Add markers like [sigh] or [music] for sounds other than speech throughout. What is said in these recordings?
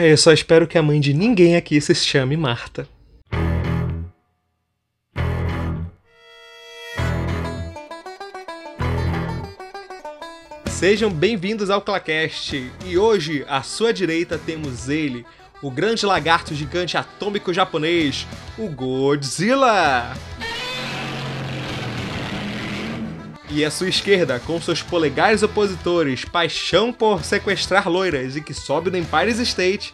Ah, eu só espero que a mãe de ninguém aqui se chame Marta. Sejam bem-vindos ao Clacast e hoje à sua direita temos ele, o grande lagarto gigante atômico japonês, o Godzilla. E à sua esquerda, com seus polegares opositores, paixão por sequestrar loiras e que sobe no Empire State,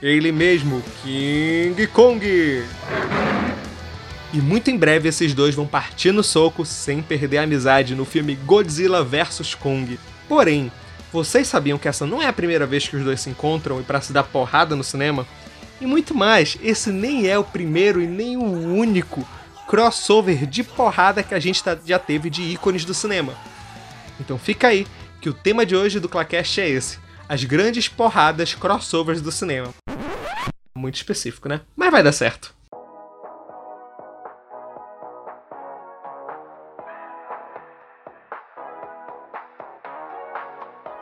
ele mesmo, King Kong. E muito em breve esses dois vão partir no soco sem perder a amizade no filme Godzilla vs Kong. Porém, vocês sabiam que essa não é a primeira vez que os dois se encontram e para se dar porrada no cinema? E muito mais, esse nem é o primeiro e nem o único crossover de porrada que a gente tá, já teve de ícones do cinema. Então fica aí, que o tema de hoje do Clacast é esse: as grandes porradas crossovers do cinema. Muito específico, né? Mas vai dar certo.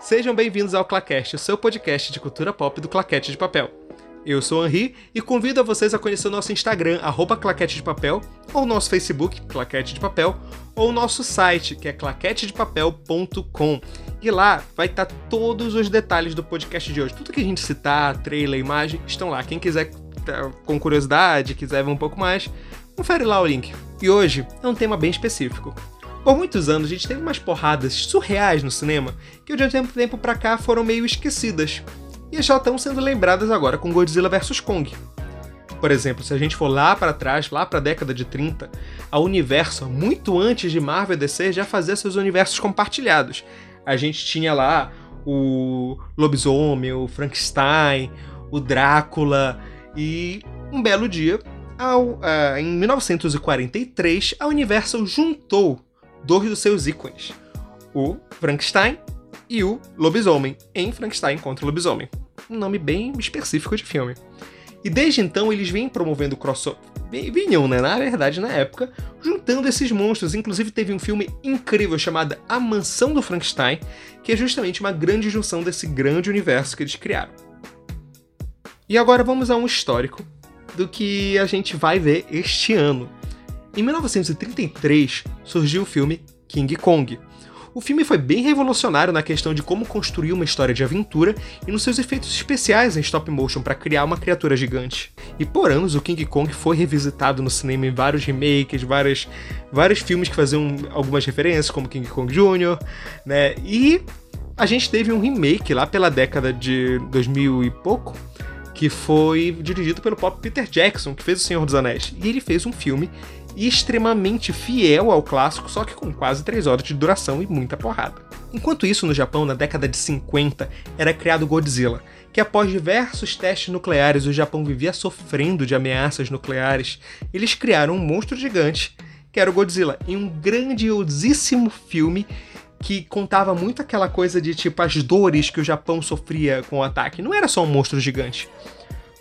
Sejam bem-vindos ao Claquete, o seu podcast de cultura pop do Claquete de Papel. Eu sou Henri e convido a vocês a conhecer o nosso Instagram, arroba Claquete de Papel, ou nosso Facebook, Claquete de Papel, ou nosso site, que é claquetedepapel.com. E lá vai estar todos os detalhes do podcast de hoje. Tudo que a gente citar, trailer, imagem, estão lá. Quem quiser tá com curiosidade, quiser ver um pouco mais, confere lá o link. E hoje é um tema bem específico. Por muitos anos a gente teve umas porradas surreais no cinema que de um tempo, pra cá foram meio esquecidas. E já estão sendo lembradas agora com Godzilla vs Kong. Por exemplo, se a gente for lá para trás, lá para a década de 30, a Universo, muito antes de Marvel e DC, já fazia seus universos compartilhados. A gente tinha lá o lobisomem, o Frankenstein, o Drácula e um belo dia, ao, uh, em 1943, a Universal juntou dois dos seus ícones, o Frankenstein e o Lobisomem, em Frankenstein contra o Lobisomem. Um nome bem específico de filme. E desde então eles vêm promovendo crossover. Vinham, né? Na verdade, na época, juntando esses monstros. Inclusive teve um filme incrível chamado A Mansão do Frankenstein, que é justamente uma grande junção desse grande universo que eles criaram. E agora vamos a um histórico do que a gente vai ver este ano. Em 1933 surgiu o filme King Kong. O filme foi bem revolucionário na questão de como construir uma história de aventura e nos seus efeitos especiais em stop motion para criar uma criatura gigante. E por anos o King Kong foi revisitado no cinema em vários remakes, vários, vários filmes que faziam algumas referências, como King Kong Jr., né? E a gente teve um remake lá pela década de 2000 e pouco, que foi dirigido pelo próprio Peter Jackson, que fez O Senhor dos Anéis. E ele fez um filme extremamente fiel ao clássico, só que com quase 3 horas de duração e muita porrada. Enquanto isso, no Japão, na década de 50, era criado Godzilla, que após diversos testes nucleares o Japão vivia sofrendo de ameaças nucleares, eles criaram um monstro gigante, que era o Godzilla, em um grandiosíssimo filme que contava muito aquela coisa de tipo as dores que o Japão sofria com o ataque. Não era só um monstro gigante.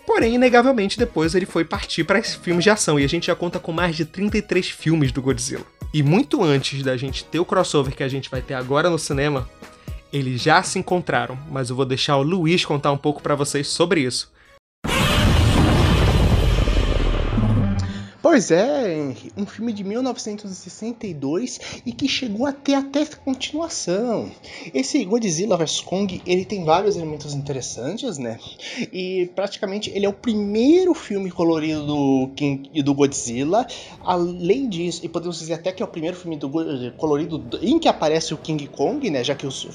Porém, inegavelmente, depois ele foi partir para filmes de ação e a gente já conta com mais de 33 filmes do Godzilla. E muito antes da gente ter o crossover que a gente vai ter agora no cinema, eles já se encontraram, mas eu vou deixar o Luiz contar um pouco para vocês sobre isso. Pois é, Henry, um filme de 1962 e que chegou a ter até continuação. Esse Godzilla vs Kong, ele tem vários elementos interessantes, né? E praticamente ele é o primeiro filme colorido do, King, do Godzilla. Além disso, e podemos dizer até que é o primeiro filme do, colorido em que aparece o King Kong, né? Já que os,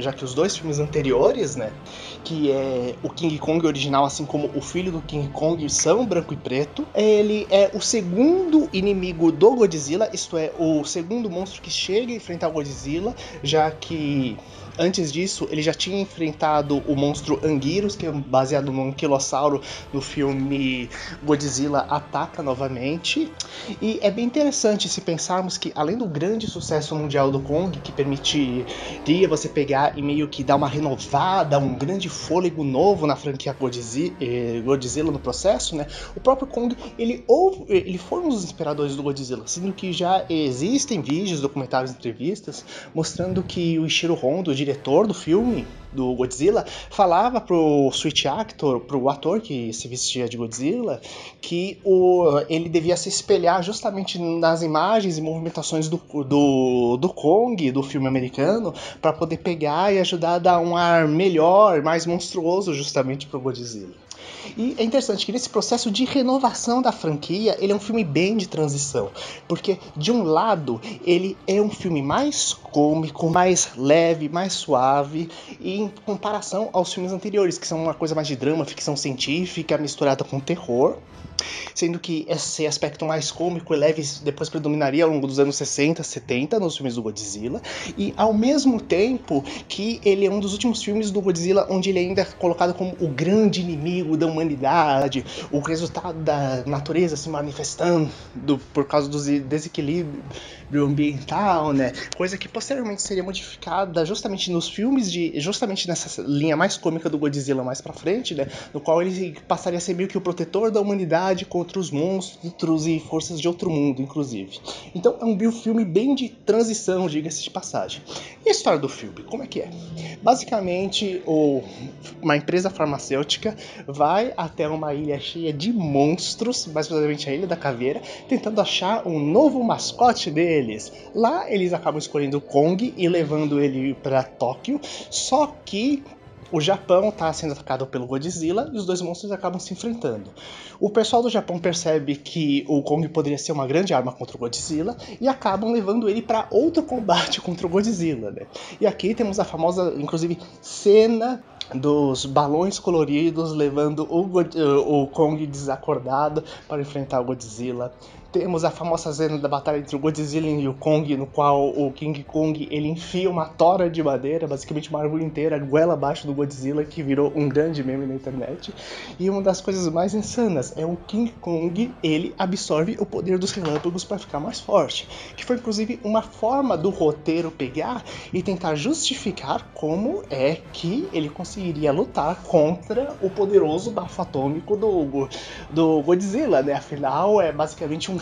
já que os dois filmes anteriores, né? Que é o King Kong original, assim como o filho do King Kong, são branco e preto. Ele é o segundo inimigo do Godzilla, isto é, o segundo monstro que chega a enfrentar o Godzilla, já que Antes disso, ele já tinha enfrentado o monstro Anguirus, que é baseado no anquilossauro no filme Godzilla Ataca novamente. E é bem interessante se pensarmos que, além do grande sucesso mundial do Kong, que permitiria você pegar e meio que dar uma renovada, um grande fôlego novo na franquia Godzilla, eh, no processo, né? O próprio Kong, ele, ele foi um dos inspiradores do Godzilla, sendo que já existem vídeos, documentários, entrevistas mostrando que o Ishiro Honda, o diretor do filme, do Godzilla, falava pro Switch Actor, pro ator que se vestia de Godzilla, que o, ele devia se espelhar justamente nas imagens e movimentações do, do, do Kong, do filme americano, para poder pegar e ajudar a dar um ar melhor, mais monstruoso justamente pro Godzilla. E é interessante que nesse processo de renovação da franquia, ele é um filme bem de transição. Porque, de um lado, ele é um filme mais cômico, mais leve, mais suave, em comparação aos filmes anteriores, que são uma coisa mais de drama, ficção científica, misturada com terror sendo que esse aspecto mais cômico e leve depois predominaria ao longo dos anos 60, 70 nos filmes do Godzilla, e ao mesmo tempo que ele é um dos últimos filmes do Godzilla onde ele ainda é colocado como o grande inimigo da humanidade, o resultado da natureza se manifestando por causa do desequilíbrio ambiental, né? Coisa que posteriormente seria modificada justamente nos filmes de justamente nessa linha mais cômica do Godzilla mais para frente, né? No qual ele passaria a ser meio que o protetor da humanidade contra os monstros e forças de outro mundo, inclusive. Então é um filme bem de transição, diga-se de passagem. E a história do filme, como é que é? Basicamente, o, uma empresa farmacêutica vai até uma ilha cheia de monstros, mais precisamente a Ilha da Caveira, tentando achar um novo mascote dele deles. Lá eles acabam escolhendo Kong e levando ele para Tóquio, só que o Japão está sendo atacado pelo Godzilla e os dois monstros acabam se enfrentando. O pessoal do Japão percebe que o Kong poderia ser uma grande arma contra o Godzilla e acabam levando ele para outro combate [laughs] contra o Godzilla. Né? E aqui temos a famosa, inclusive, cena dos balões coloridos levando o, o Kong desacordado para enfrentar o Godzilla temos a famosa cena da batalha entre o Godzilla e o Kong, no qual o King Kong ele enfia uma tora de madeira, basicamente uma árvore inteira, goela abaixo do Godzilla, que virou um grande meme na internet. E uma das coisas mais insanas é o King Kong, ele absorve o poder dos relâmpagos para ficar mais forte, que foi inclusive uma forma do roteiro pegar e tentar justificar como é que ele conseguiria lutar contra o poderoso bafo atômico do, do Godzilla, né? Afinal, é basicamente um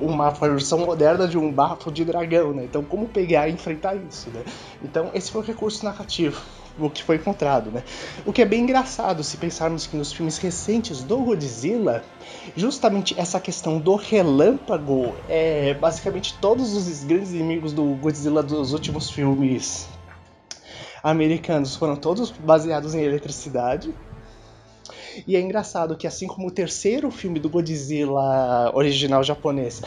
uma versão moderna de um bafo de dragão, né? Então, como pegar e enfrentar isso, né? Então, esse foi o recurso narrativo o que foi encontrado, né? O que é bem engraçado se pensarmos que nos filmes recentes do Godzilla, justamente essa questão do relâmpago é basicamente todos os grandes inimigos do Godzilla dos últimos filmes americanos foram todos baseados em eletricidade. E é engraçado que, assim como o terceiro filme do Godzilla original japonês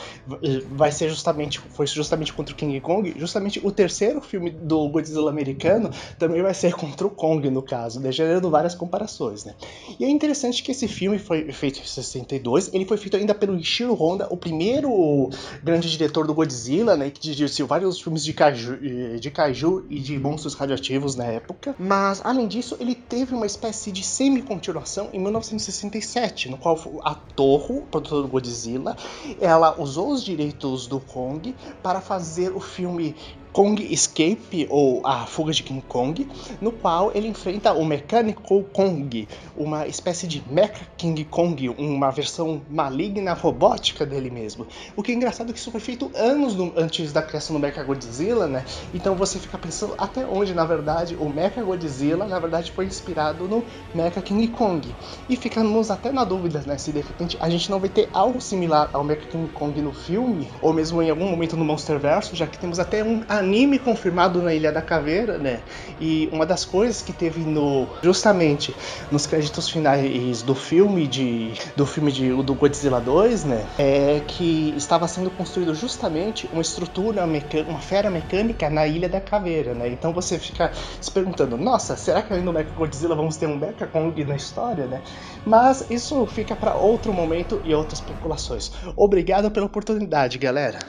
vai ser justamente foi justamente contra o King Kong, justamente o terceiro filme do Godzilla americano também vai ser contra o Kong, no caso, né? gerando várias comparações. Né? E é interessante que esse filme foi feito em 62, ele foi feito ainda pelo Ishiro Honda, o primeiro grande diretor do Godzilla, né, que dirigiu vários filmes de kaiju, de kaiju e de monstros radioativos na época. Mas, além disso, ele teve uma espécie de semi-continuação em 1967, no qual a Toho, produtora do Godzilla, ela usou os direitos do Kong para fazer o filme Kong Escape, ou A Fuga de King Kong, no qual ele enfrenta o Mechanical Kong, uma espécie de Mecha King Kong, uma versão maligna robótica dele mesmo. O que é engraçado é que isso foi feito anos no, antes da criação do Mecha Godzilla, né? Então você fica pensando até onde, na verdade, o Mecha Godzilla, na verdade, foi inspirado no Mecha King Kong. E ficamos até na dúvida, né? Se de repente a gente não vai ter algo similar ao Mecha King Kong no filme, ou mesmo em algum momento no Monsterverse, já que temos até um anime confirmado na Ilha da Caveira, né? E uma das coisas que teve no justamente nos créditos finais do filme de do filme de do Godzilla 2, né, é que estava sendo construído justamente uma estrutura uma fera mecânica na Ilha da Caveira, né? Então você fica se perguntando, nossa, será que no Mecha Godzilla vamos ter um Mecha Kong na história, né? Mas isso fica para outro momento e outras especulações. Obrigado pela oportunidade, galera.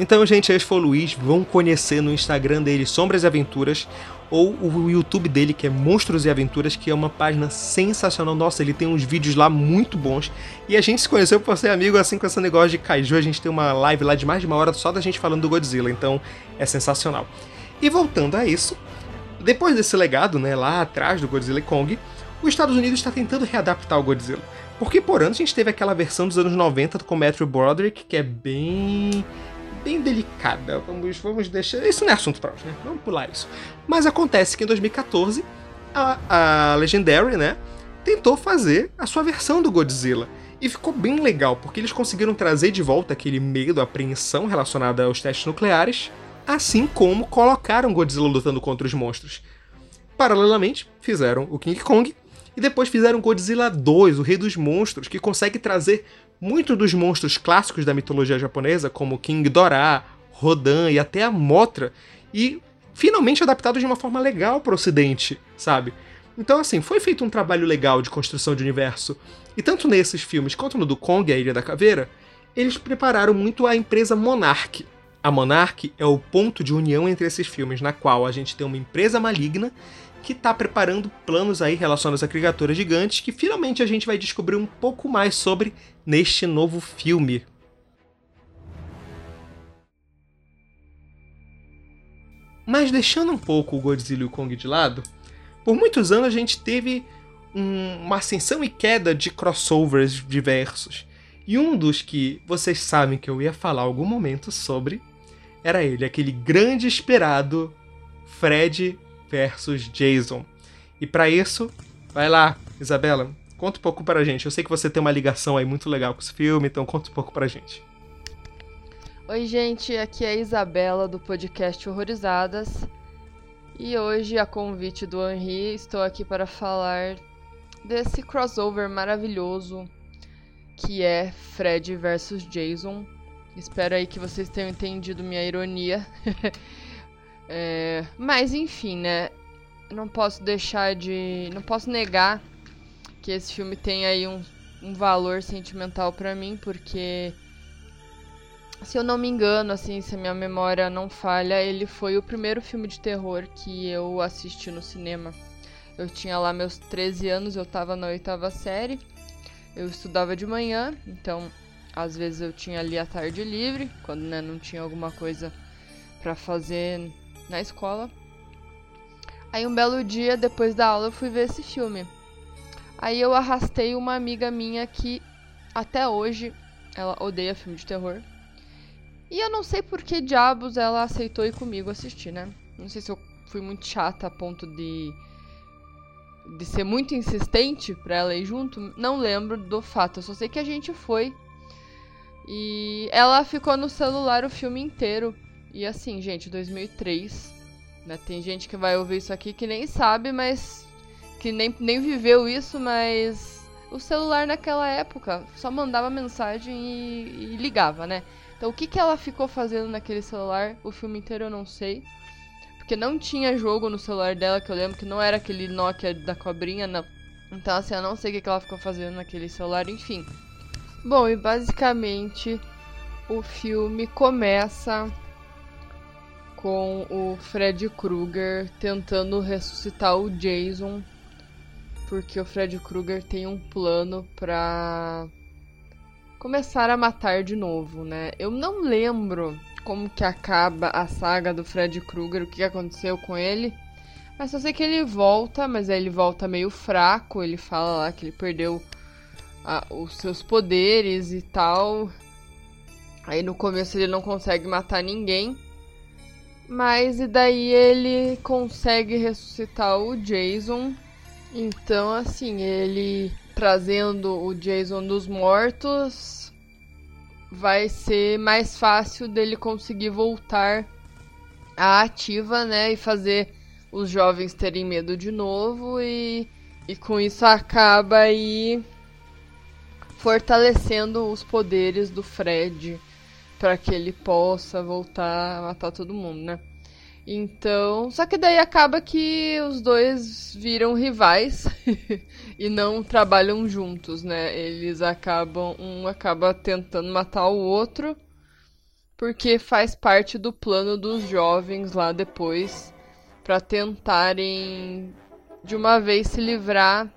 Então, gente, esse foi o Luiz. Vão conhecer no Instagram dele Sombras e Aventuras ou o YouTube dele, que é Monstros e Aventuras, que é uma página sensacional. Nossa, ele tem uns vídeos lá muito bons. E a gente se conheceu por ser amigo, assim, com esse negócio de Kaiju. A gente tem uma live lá de mais de uma hora só da gente falando do Godzilla, então é sensacional. E voltando a isso, depois desse legado, né, lá atrás do Godzilla e Kong, os Estados Unidos está tentando readaptar o Godzilla. Porque por anos a gente teve aquela versão dos anos 90 com Matthew Broderick, que é bem bem delicada. Vamos, vamos deixar. Isso não é assunto para hoje, né? Vamos pular isso. Mas acontece que em 2014 a, a Legendary, né, tentou fazer a sua versão do Godzilla. E ficou bem legal, porque eles conseguiram trazer de volta aquele medo, apreensão relacionada aos testes nucleares, assim como colocaram Godzilla lutando contra os monstros. Paralelamente, fizeram o King Kong e depois fizeram Godzilla 2, o Rei dos Monstros, que consegue trazer muitos dos monstros clássicos da mitologia japonesa, como King Ghidorah, Rodan e até a Mothra, e finalmente adaptado de uma forma legal para o ocidente, sabe? Então, assim, foi feito um trabalho legal de construção de universo. E tanto nesses filmes quanto no do Kong, a Ilha da Caveira, eles prepararam muito a empresa Monarch. A Monarch é o ponto de união entre esses filmes, na qual a gente tem uma empresa maligna que está preparando planos aí relacionados a criaturas gigantes que finalmente a gente vai descobrir um pouco mais sobre neste novo filme. Mas deixando um pouco o Godzilla e o Kong de lado, por muitos anos a gente teve um, uma ascensão e queda de crossovers diversos. E um dos que vocês sabem que eu ia falar algum momento sobre era ele, aquele grande esperado Fred versus Jason. E para isso, vai lá, Isabela, conta um pouco pra gente. Eu sei que você tem uma ligação aí muito legal com esse filme, então conta um pouco pra gente. Oi, gente, aqui é a Isabela do podcast Horrorizadas. E hoje, a convite do Henri, estou aqui para falar desse crossover maravilhoso que é Fred versus Jason. Espero aí que vocês tenham entendido minha ironia. [laughs] É, mas enfim, né? Não posso deixar de. Não posso negar que esse filme tem aí um, um valor sentimental para mim, porque. Se eu não me engano, assim, se a minha memória não falha, ele foi o primeiro filme de terror que eu assisti no cinema. Eu tinha lá meus 13 anos, eu tava na oitava série. Eu estudava de manhã, então às vezes eu tinha ali a tarde livre, quando né, não tinha alguma coisa para fazer na escola. Aí um belo dia, depois da aula, eu fui ver esse filme. Aí eu arrastei uma amiga minha que até hoje ela odeia filme de terror. E eu não sei por que diabos ela aceitou ir comigo assistir, né? Não sei se eu fui muito chata a ponto de de ser muito insistente para ela ir junto, não lembro do fato. Eu só sei que a gente foi e ela ficou no celular o filme inteiro. E assim, gente, 2003, né? Tem gente que vai ouvir isso aqui que nem sabe, mas que nem, nem viveu isso, mas o celular naquela época só mandava mensagem e, e ligava, né? Então o que, que ela ficou fazendo naquele celular o filme inteiro eu não sei. Porque não tinha jogo no celular dela, que eu lembro que não era aquele Nokia da cobrinha, não. Então assim, eu não sei o que, que ela ficou fazendo naquele celular, enfim. Bom, e basicamente o filme começa com o Fred Krueger tentando ressuscitar o Jason, porque o Fred Krueger tem um plano para começar a matar de novo, né? Eu não lembro como que acaba a saga do Fred Krueger, o que aconteceu com ele. Mas só sei que ele volta, mas aí ele volta meio fraco. Ele fala lá que ele perdeu a, os seus poderes e tal. Aí no começo ele não consegue matar ninguém. Mas e daí ele consegue ressuscitar o Jason. Então, assim, ele trazendo o Jason dos mortos vai ser mais fácil dele conseguir voltar à ativa, né? E fazer os jovens terem medo de novo e, e com isso acaba aí fortalecendo os poderes do Fred para que ele possa voltar a matar todo mundo, né? Então, só que daí acaba que os dois viram rivais [laughs] e não trabalham juntos, né? Eles acabam, um acaba tentando matar o outro porque faz parte do plano dos jovens lá depois para tentarem de uma vez se livrar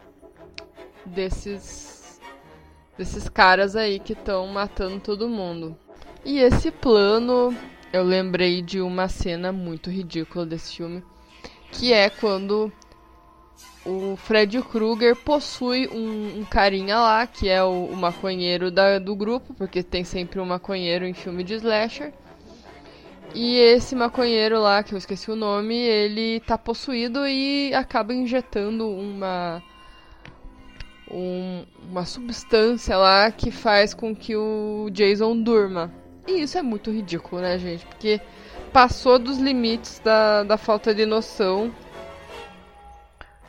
desses desses caras aí que estão matando todo mundo. E esse plano, eu lembrei de uma cena muito ridícula desse filme, que é quando o Fred Krueger possui um, um carinha lá, que é o, o maconheiro da, do grupo, porque tem sempre um maconheiro em filme de slasher. E esse maconheiro lá, que eu esqueci o nome, ele tá possuído e acaba injetando uma. Um, uma substância lá que faz com que o Jason durma. E isso é muito ridículo, né, gente? Porque passou dos limites da, da falta de noção.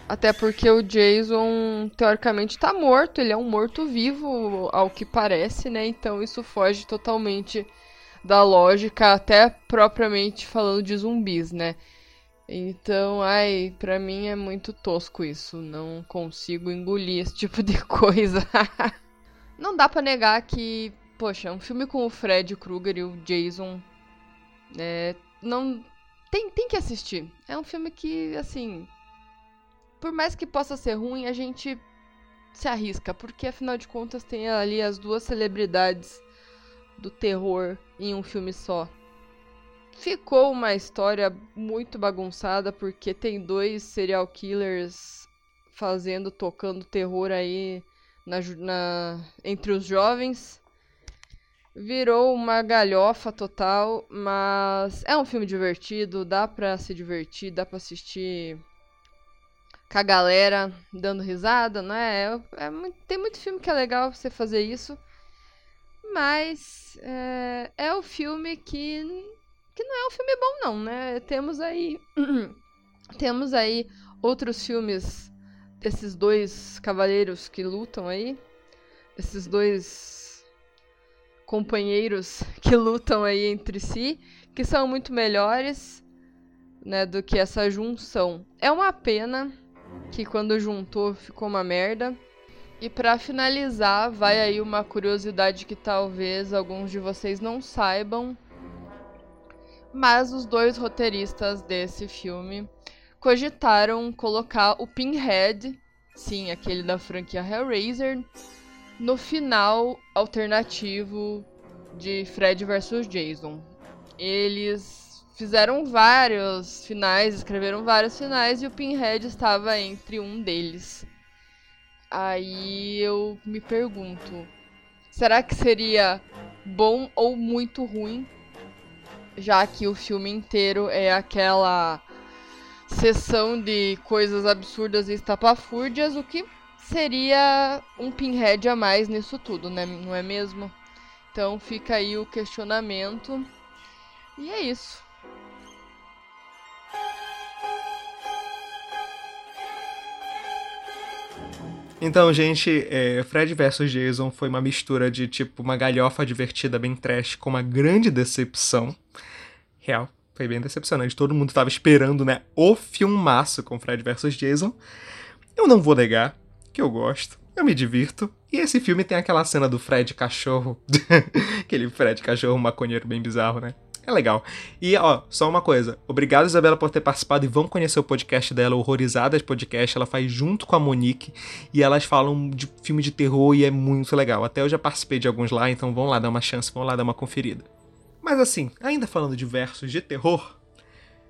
Até porque o Jason, teoricamente, tá morto. Ele é um morto-vivo, ao que parece, né? Então isso foge totalmente da lógica, até propriamente falando de zumbis, né? Então, ai, pra mim é muito tosco isso. Não consigo engolir esse tipo de [laughs] coisa. Não dá para negar que, poxa, um filme com o Fred Krueger e o Jason. É, não. Tem, tem que assistir. É um filme que, assim. Por mais que possa ser ruim, a gente se arrisca. Porque afinal de contas tem ali as duas celebridades do terror em um filme só. Ficou uma história muito bagunçada porque tem dois serial killers fazendo, tocando terror aí na, na, entre os jovens. Virou uma galhofa total, mas é um filme divertido, dá pra se divertir, dá pra assistir com a galera dando risada, não é? é, é tem muito filme que é legal você fazer isso. Mas é, é o filme que, que não é um filme bom, não, né? Temos aí. [clears throat] temos aí outros filmes desses dois cavaleiros que lutam aí. Esses dois companheiros que lutam aí entre si, que são muito melhores, né, do que essa junção. É uma pena que quando juntou ficou uma merda. E para finalizar, vai aí uma curiosidade que talvez alguns de vocês não saibam. Mas os dois roteiristas desse filme cogitaram colocar o Pinhead, sim, aquele da franquia Hellraiser, no final alternativo de Fred vs Jason. Eles fizeram vários finais, escreveram vários finais e o Pinhead estava entre um deles. Aí eu me pergunto: será que seria bom ou muito ruim? Já que o filme inteiro é aquela sessão de coisas absurdas e estapafúrdias, o que seria um pinhead a mais nisso tudo, né? Não é mesmo? Então fica aí o questionamento. E é isso. Então, gente, é, Fred vs Jason foi uma mistura de tipo uma galhofa divertida, bem trash, com uma grande decepção. Real, foi bem decepcionante. Todo mundo tava esperando, né, o filmaço com Fred vs Jason. Eu não vou negar que eu gosto, eu me divirto. E esse filme tem aquela cena do Fred cachorro. [laughs] Aquele Fred cachorro maconheiro bem bizarro, né? É legal. E, ó, só uma coisa. Obrigado, Isabela, por ter participado e vão conhecer o podcast dela, Horrorizadas Podcast. Ela faz junto com a Monique e elas falam de filme de terror e é muito legal. Até eu já participei de alguns lá, então vão lá dar uma chance, vão lá dar uma conferida. Mas assim, ainda falando de versos de terror,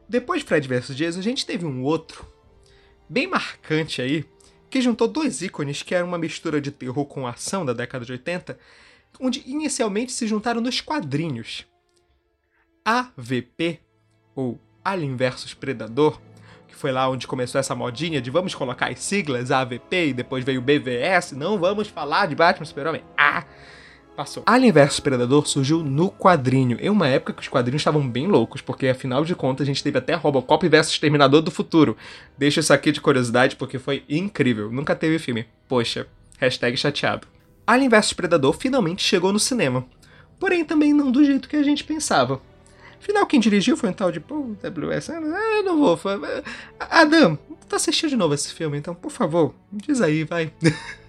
depois de Fred vs Jason, a gente teve um outro, bem marcante aí, que juntou dois ícones que eram uma mistura de terror com ação da década de 80, onde inicialmente se juntaram nos quadrinhos. AVP, ou Alien vs Predador, que foi lá onde começou essa modinha de vamos colocar as siglas AVP e depois veio BVS, não vamos falar de Batman Super-Homem. Ah! Passou. Alien vs Predador surgiu no quadrinho, em uma época que os quadrinhos estavam bem loucos, porque afinal de contas a gente teve até Robocop vs Terminador do Futuro. Deixa isso aqui de curiosidade porque foi incrível, nunca teve filme. Poxa, hashtag chateado. Alien vs Predador finalmente chegou no cinema, porém também não do jeito que a gente pensava. Afinal, quem dirigiu foi um tal de Paul W.S. Ah, eu não vou. Adam, tu assistiu de novo esse filme, então, por favor, diz aí, vai. [laughs]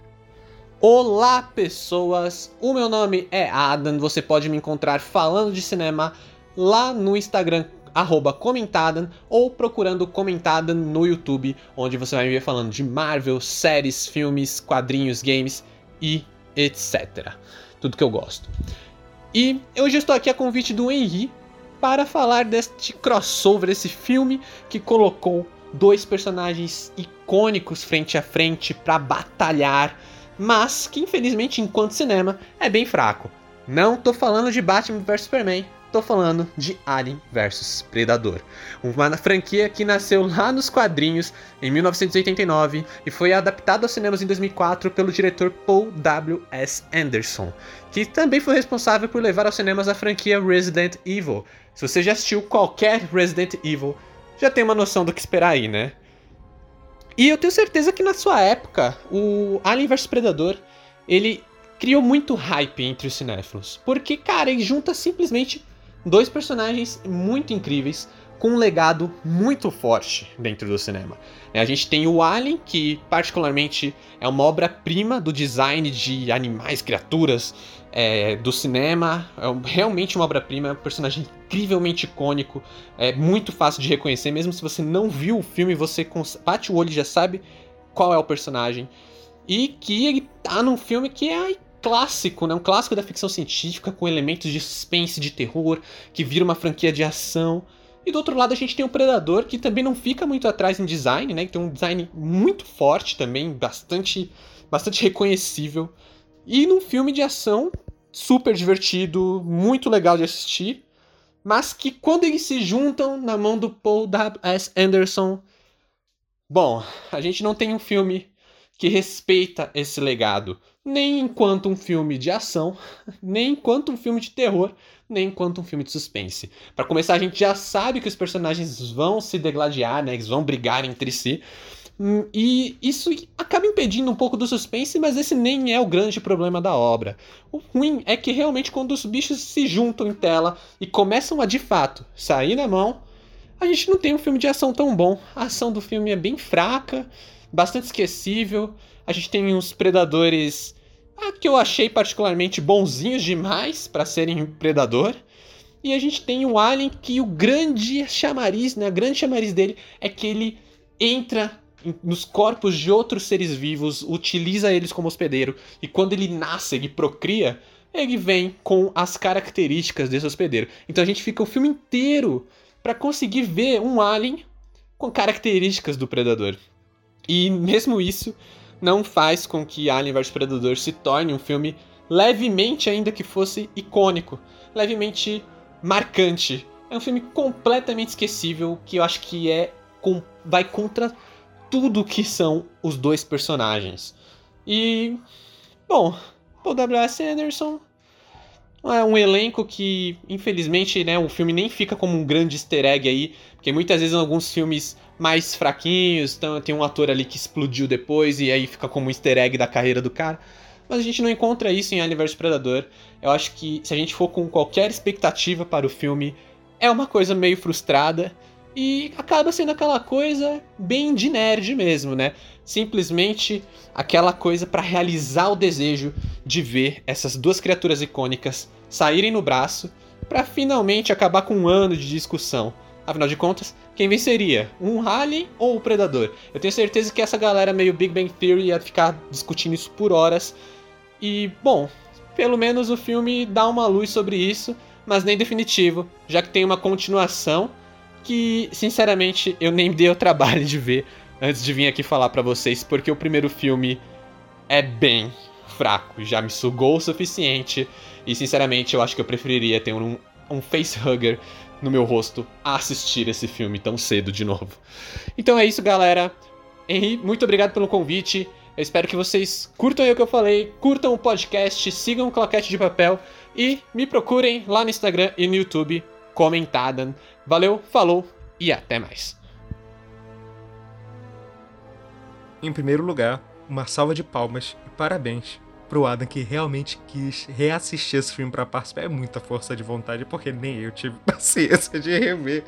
Olá, pessoas! O meu nome é Adam. Você pode me encontrar falando de cinema lá no Instagram, arroba Comentadan, ou procurando Comentadan no YouTube, onde você vai me ver falando de Marvel, séries, filmes, quadrinhos, games e etc. Tudo que eu gosto. E hoje estou aqui a convite do Henry, para falar deste crossover, esse filme que colocou dois personagens icônicos frente a frente para batalhar, mas que infelizmente enquanto cinema é bem fraco. Não tô falando de Batman vs Superman, Tô falando de Alien vs Predador, uma franquia que nasceu lá nos quadrinhos em 1989 e foi adaptada aos cinemas em 2004 pelo diretor Paul W. S. Anderson, que também foi responsável por levar aos cinemas a franquia Resident Evil. Se você já assistiu qualquer Resident Evil, já tem uma noção do que esperar aí, né? E eu tenho certeza que na sua época, o Alien vs Predador, ele criou muito hype entre os cinéfilos, porque cara, ele junta simplesmente dois personagens muito incríveis com um legado muito forte dentro do cinema. É, a gente tem o Alien, que particularmente é uma obra-prima do design de animais, criaturas é, do cinema. É realmente uma obra-prima, é um personagem incrivelmente icônico, é muito fácil de reconhecer, mesmo se você não viu o filme, você bate o olho e já sabe qual é o personagem. E que ele tá num filme que é clássico, né? Um clássico da ficção científica com elementos de suspense, de terror, que vira uma franquia de ação. E do outro lado a gente tem o Predador, que também não fica muito atrás em design, né? Que tem um design muito forte também, bastante, bastante reconhecível. E num filme de ação super divertido, muito legal de assistir, mas que quando eles se juntam na mão do Paul W.S. Anderson, bom, a gente não tem um filme que respeita esse legado nem enquanto um filme de ação, [laughs] nem enquanto um filme de terror, nem enquanto um filme de suspense. Para começar, a gente já sabe que os personagens vão se degladiar, né? Eles vão brigar entre si. Hum, e isso acaba impedindo um pouco do suspense, mas esse nem é o grande problema da obra. O ruim é que realmente quando os bichos se juntam em tela e começam a de fato sair na mão, a gente não tem um filme de ação tão bom. A ação do filme é bem fraca, bastante esquecível. A gente tem uns predadores ah, que eu achei particularmente bonzinhos demais para serem predador. E a gente tem o Alien que o grande chamariz, né, a grande chamariz dele é que ele entra nos corpos de outros seres vivos, utiliza eles como hospedeiro e quando ele nasce, ele procria, ele vem com as características desse hospedeiro. Então a gente fica o filme inteiro para conseguir ver um alien com características do predador. E mesmo isso não faz com que Alien vs Predador se torne um filme levemente, ainda que fosse icônico, levemente marcante. É um filme completamente esquecível que eu acho que é com, vai contra tudo que são os dois personagens. E bom, Paul W.S. Anderson é um elenco que, infelizmente, né, o filme nem fica como um grande easter egg aí, porque muitas vezes em alguns filmes mais fraquinhos, então tem um ator ali que explodiu depois e aí fica como um easter egg da carreira do cara. Mas a gente não encontra isso em Alien vs Predador. Eu acho que se a gente for com qualquer expectativa para o filme, é uma coisa meio frustrada e acaba sendo aquela coisa bem de nerd mesmo, né? Simplesmente aquela coisa para realizar o desejo de ver essas duas criaturas icônicas saírem no braço para finalmente acabar com um ano de discussão Afinal de contas, quem venceria? Um Alien ou o Predador? Eu tenho certeza que essa galera meio Big Bang Theory ia ficar discutindo isso por horas. E, bom, pelo menos o filme dá uma luz sobre isso, mas nem definitivo, já que tem uma continuação que, sinceramente, eu nem dei o trabalho de ver antes de vir aqui falar para vocês, porque o primeiro filme é bem fraco, já me sugou o suficiente, e sinceramente eu acho que eu preferiria ter um, um facehugger no meu rosto a assistir esse filme tão cedo de novo. Então é isso, galera. Henri, muito obrigado pelo convite. Eu espero que vocês curtam o que eu falei, curtam o podcast, sigam o Claquete de Papel e me procurem lá no Instagram e no YouTube, comentada. Valeu, falou e até mais. Em primeiro lugar, uma salva de palmas e parabéns pro Adam que realmente quis reassistir esse filme para participar. É muita força de vontade, porque nem eu tive [laughs] paciência de rever.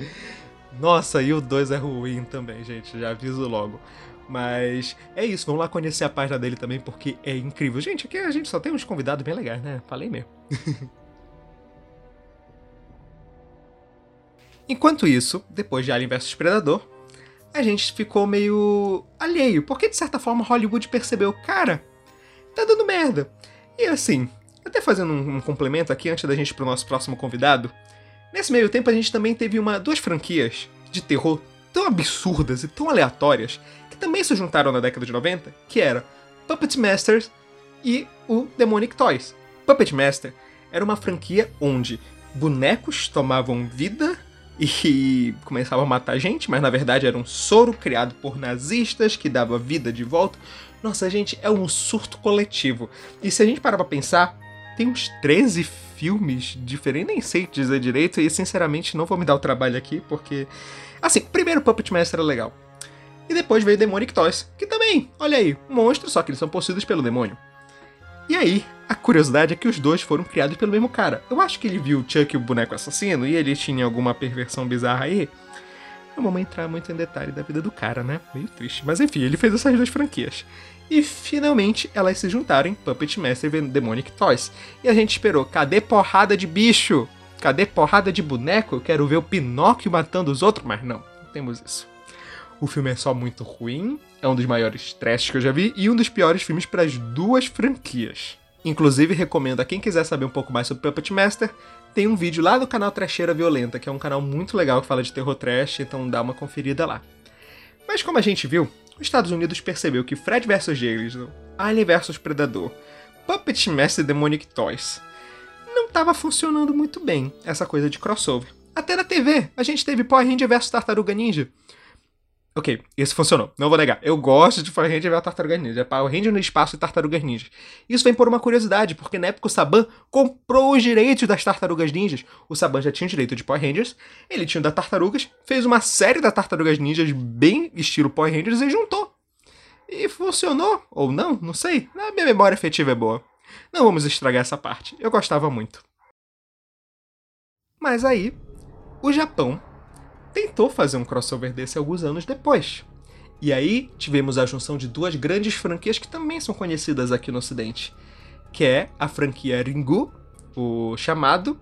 Nossa, e o 2 é ruim também, gente, já aviso logo. Mas é isso, vamos lá conhecer a página dele também, porque é incrível. Gente, aqui a gente só tem uns convidados bem legais, né? Falei mesmo. [laughs] Enquanto isso, depois de Alien vs Predador, a gente ficou meio alheio, porque de certa forma Hollywood percebeu, cara, tá dando merda. E assim, até fazendo um, um complemento aqui antes da gente ir pro nosso próximo convidado, nesse meio tempo a gente também teve uma duas franquias de terror tão absurdas e tão aleatórias que também se juntaram na década de 90, que era Puppet Masters e o Demonic Toys. Puppet Master era uma franquia onde bonecos tomavam vida e começavam a matar gente, mas na verdade era um soro criado por nazistas que dava vida de volta. Nossa, gente, é um surto coletivo. E se a gente parar pra pensar, tem uns 13 filmes diferentes, nem sei dizer direito, e sinceramente não vou me dar o trabalho aqui, porque. Assim, primeiro Puppet Master era legal. E depois veio Demonic Toys, que também, olha aí, monstros, só que eles são possuídos pelo demônio. E aí, a curiosidade é que os dois foram criados pelo mesmo cara. Eu acho que ele viu o Chuck o boneco assassino e ele tinha alguma perversão bizarra aí. Não vamos entrar muito em detalhe da vida do cara, né? Meio triste. Mas enfim, ele fez essas duas franquias. E finalmente elas se juntaram em Puppet Master e Demonic Toys. E a gente esperou, cadê porrada de bicho? Cadê porrada de boneco? Eu quero ver o Pinóquio matando os outros, mas não, não temos isso. O filme é só muito ruim, é um dos maiores trash que eu já vi e um dos piores filmes para as duas franquias. Inclusive, recomendo a quem quiser saber um pouco mais sobre Puppet Master, tem um vídeo lá no canal Trecheira Violenta, que é um canal muito legal que fala de terror trash, então dá uma conferida lá. Mas como a gente viu, os Estados Unidos percebeu que Fred vs. Jason, Alien vs Predador, Puppet Master Demonic Toys não estava funcionando muito bem essa coisa de crossover. Até na TV, a gente teve Power Ranger vs Tartaruga Ninja, Ok, isso funcionou. Não vou negar. Eu gosto de Power Ranger ver a Tartaruga Ninja. É Power Ranger no espaço e Tartarugas Ninjas. Isso vem por uma curiosidade, porque na época o Saban comprou os direitos das Tartarugas Ninjas. O Saban já tinha o direito de Power Rangers, ele tinha o da Tartarugas, fez uma série da Tartarugas Ninjas bem estilo Power Rangers e juntou. E funcionou, ou não, não sei. A minha memória afetiva é boa. Não vamos estragar essa parte. Eu gostava muito. Mas aí, o Japão tentou fazer um crossover desse alguns anos depois. E aí tivemos a junção de duas grandes franquias que também são conhecidas aqui no ocidente, que é a franquia Ringu, o Chamado,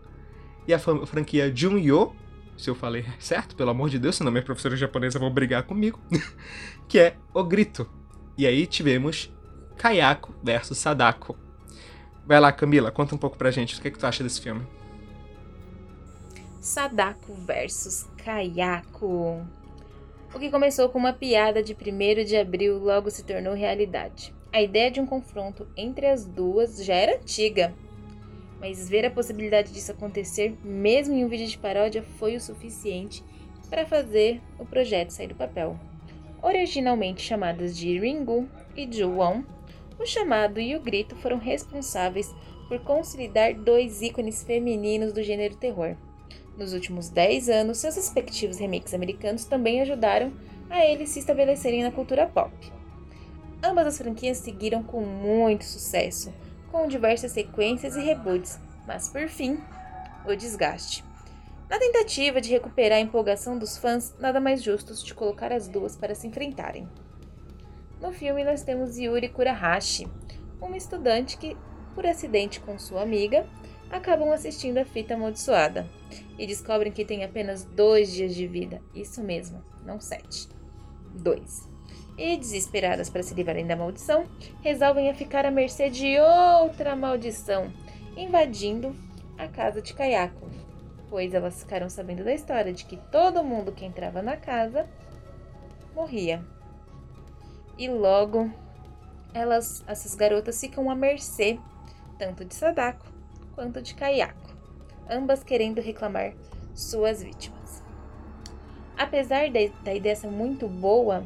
e a franquia Junyo, se eu falei [laughs] certo, pelo amor de Deus, senão minha professora japonesa vai brigar comigo, [laughs] que é o Grito. E aí tivemos Kayako versus Sadako. Vai lá, Camila, conta um pouco pra gente o que, é que tu acha desse filme. Sadako versus Kayako. O que começou com uma piada de 1 de abril logo se tornou realidade. A ideia de um confronto entre as duas já era antiga, mas ver a possibilidade disso acontecer, mesmo em um vídeo de paródia, foi o suficiente para fazer o projeto sair do papel. Originalmente chamadas de Ringu e Juwon, o chamado e o grito foram responsáveis por consolidar dois ícones femininos do gênero terror. Nos últimos 10 anos, seus respectivos remakes americanos também ajudaram a eles se estabelecerem na cultura pop. Ambas as franquias seguiram com muito sucesso, com diversas sequências e reboots, mas por fim, o desgaste. Na tentativa de recuperar a empolgação dos fãs, nada mais justo de colocar as duas para se enfrentarem. No filme, nós temos Yuri Kurahashi, uma estudante que, por acidente com sua amiga, acabam assistindo a fita amaldiçoada e descobrem que tem apenas dois dias de vida. Isso mesmo, não sete. Dois. E, desesperadas para se livrarem da maldição, resolvem a ficar à mercê de outra maldição, invadindo a casa de Kayako, pois elas ficaram sabendo da história de que todo mundo que entrava na casa morria. E logo, elas, essas garotas ficam à mercê tanto de Sadako quanto de Kayako, ambas querendo reclamar suas vítimas. Apesar da ideia ser muito boa,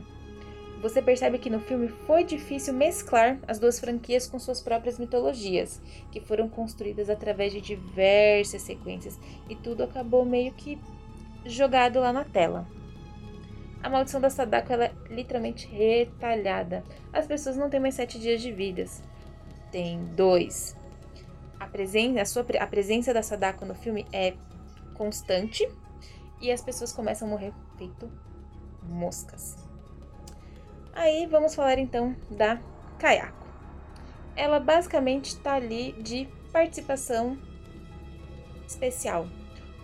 você percebe que no filme foi difícil mesclar as duas franquias com suas próprias mitologias, que foram construídas através de diversas sequências, e tudo acabou meio que jogado lá na tela. A maldição da Sadako é literalmente retalhada. As pessoas não têm mais sete dias de vidas. Tem dois a presença, a, sua, a presença da Sadako no filme é constante e as pessoas começam a morrer feito moscas. Aí vamos falar então da Kayako. Ela basicamente está ali de participação especial.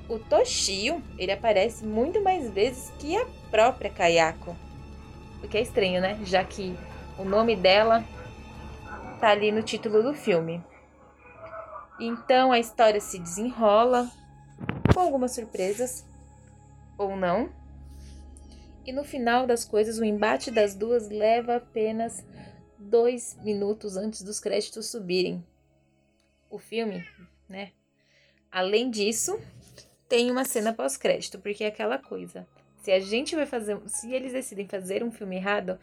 O Toshio, ele aparece muito mais vezes que a própria Kayako. O que é estranho, né? Já que o nome dela tá ali no título do filme. Então a história se desenrola com algumas surpresas ou não. E no final das coisas, o embate das duas leva apenas dois minutos antes dos créditos subirem. O filme, né? Além disso, tem uma cena pós-crédito, porque é aquela coisa. Se a gente vai fazer. Se eles decidem fazer um filme errado,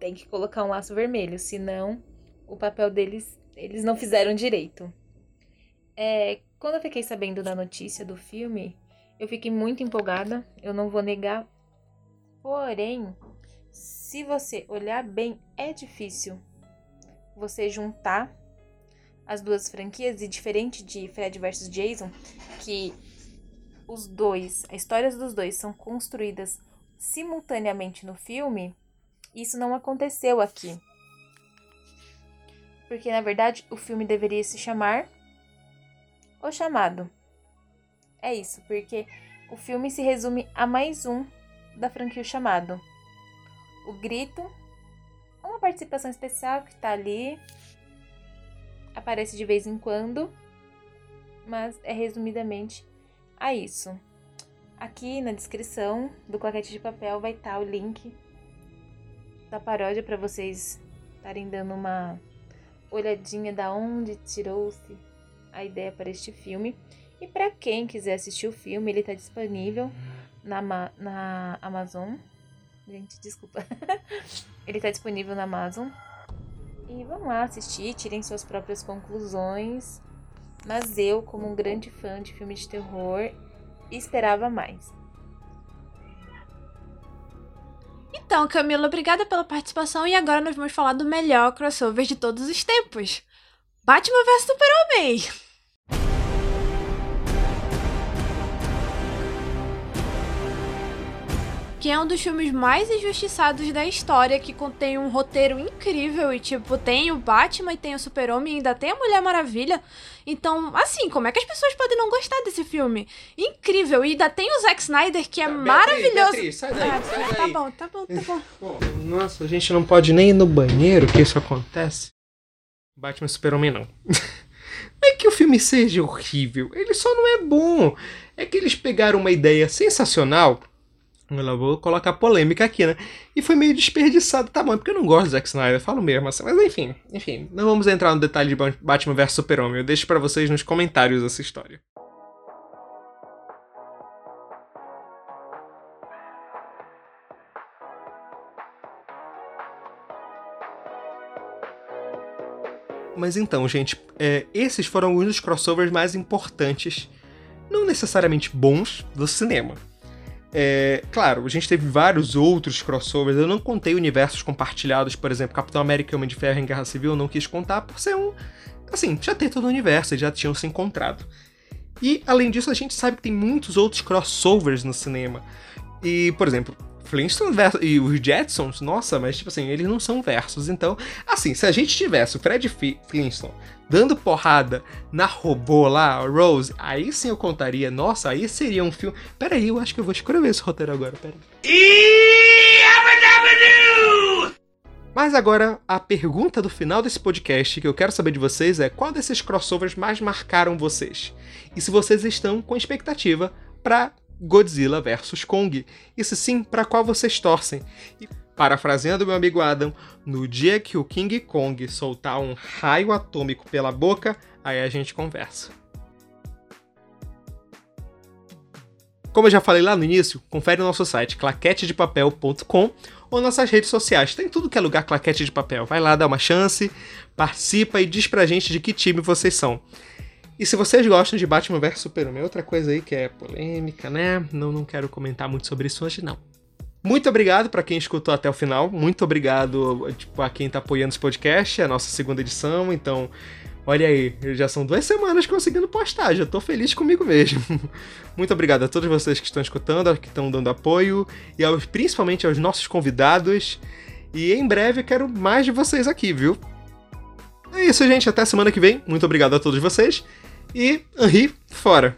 tem que colocar um laço vermelho. Senão, o papel deles. Eles não fizeram direito. É, quando eu fiquei sabendo da notícia do filme, eu fiquei muito empolgada. Eu não vou negar. Porém, se você olhar bem, é difícil você juntar as duas franquias e diferente de Fred vs Jason, que os dois, as histórias dos dois são construídas simultaneamente no filme, isso não aconteceu aqui. Porque na verdade o filme deveria se chamar O Chamado. É isso, porque o filme se resume a mais um da franquia O Chamado. O Grito, uma participação especial que tá ali, aparece de vez em quando, mas é resumidamente a isso. Aqui na descrição do Claquete de Papel vai estar tá o link da paródia para vocês estarem dando uma olhadinha da onde tirou-se a ideia para este filme. E para quem quiser assistir o filme, ele está disponível na, na Amazon. Gente, desculpa. [laughs] ele está disponível na Amazon. E vão lá assistir, tirem suas próprias conclusões. Mas eu, como um grande fã de filme de terror, esperava mais. Então, Camila, obrigada pela participação e agora nós vamos falar do melhor crossover de todos os tempos. Batman vs Super-Homem! Que é um dos filmes mais injustiçados da história, que contém um roteiro incrível e, tipo, tem o Batman e tem o Super-Homem e ainda tem a Mulher Maravilha. Então, assim, como é que as pessoas podem não gostar desse filme? Incrível! E ainda tem o Zack Snyder, que é maravilhoso. Beatriz, sai daí, Ah, sai tá daí. bom, tá bom, tá [laughs] bom. Nossa, a gente não pode nem ir no banheiro que isso acontece. Batman e Super-Homem não. [laughs] Não é que o filme seja horrível, ele só não é bom. É que eles pegaram uma ideia sensacional. Eu vou colocar polêmica aqui, né? E foi meio desperdiçado. Tá bom, é porque eu não gosto do Zack Snyder, falo mesmo assim. Mas enfim, enfim. Não vamos entrar no detalhe de Ba- Batman vs Super-Homem. Eu deixo pra vocês nos comentários essa história. Mas então, gente, é, esses foram alguns dos crossovers mais importantes, não necessariamente bons, do cinema. É, claro, a gente teve vários outros crossovers, eu não contei universos compartilhados, por exemplo, Capitão América e Homem de Ferro em Guerra Civil, eu não quis contar por ser um. Assim, já ter todo o universo, eles já tinham se encontrado. E, além disso, a gente sabe que tem muitos outros crossovers no cinema. E, por exemplo, Flintstones versus, e os Jetsons, nossa, mas tipo assim, eles não são versos. Então, assim, se a gente tivesse o Fred Fi- Flintstone dando porrada na robô lá, a Rose, aí sim eu contaria. Nossa, aí seria um filme. Pera aí, eu acho que eu vou escrever esse roteiro agora, pera aí. Mas agora, a pergunta do final desse podcast que eu quero saber de vocês é qual desses crossovers mais marcaram vocês? E se vocês estão com expectativa para Godzilla vs Kong? E se sim, para qual vocês torcem? E parafraseando meu amigo Adam, no dia que o King Kong soltar um raio atômico pela boca, aí a gente conversa. Como eu já falei lá no início, confere nosso site claquetedepapel.com ou nossas redes sociais. Tem tudo que é lugar claquete de papel. Vai lá, dá uma chance, participa e diz pra gente de que time vocês são. E se vocês gostam de Batman vs Superman, outra coisa aí que é polêmica, né? Não, não quero comentar muito sobre isso hoje, não. Muito obrigado para quem escutou até o final. Muito obrigado tipo, a quem tá apoiando esse podcast, é a nossa segunda edição. Então, olha aí, já são duas semanas conseguindo postar. Já tô feliz comigo mesmo. [laughs] Muito obrigado a todos vocês que estão escutando, que estão dando apoio e aos, principalmente aos nossos convidados. E em breve eu quero mais de vocês aqui, viu? É isso, gente. Até semana que vem. Muito obrigado a todos vocês. E Henri, fora!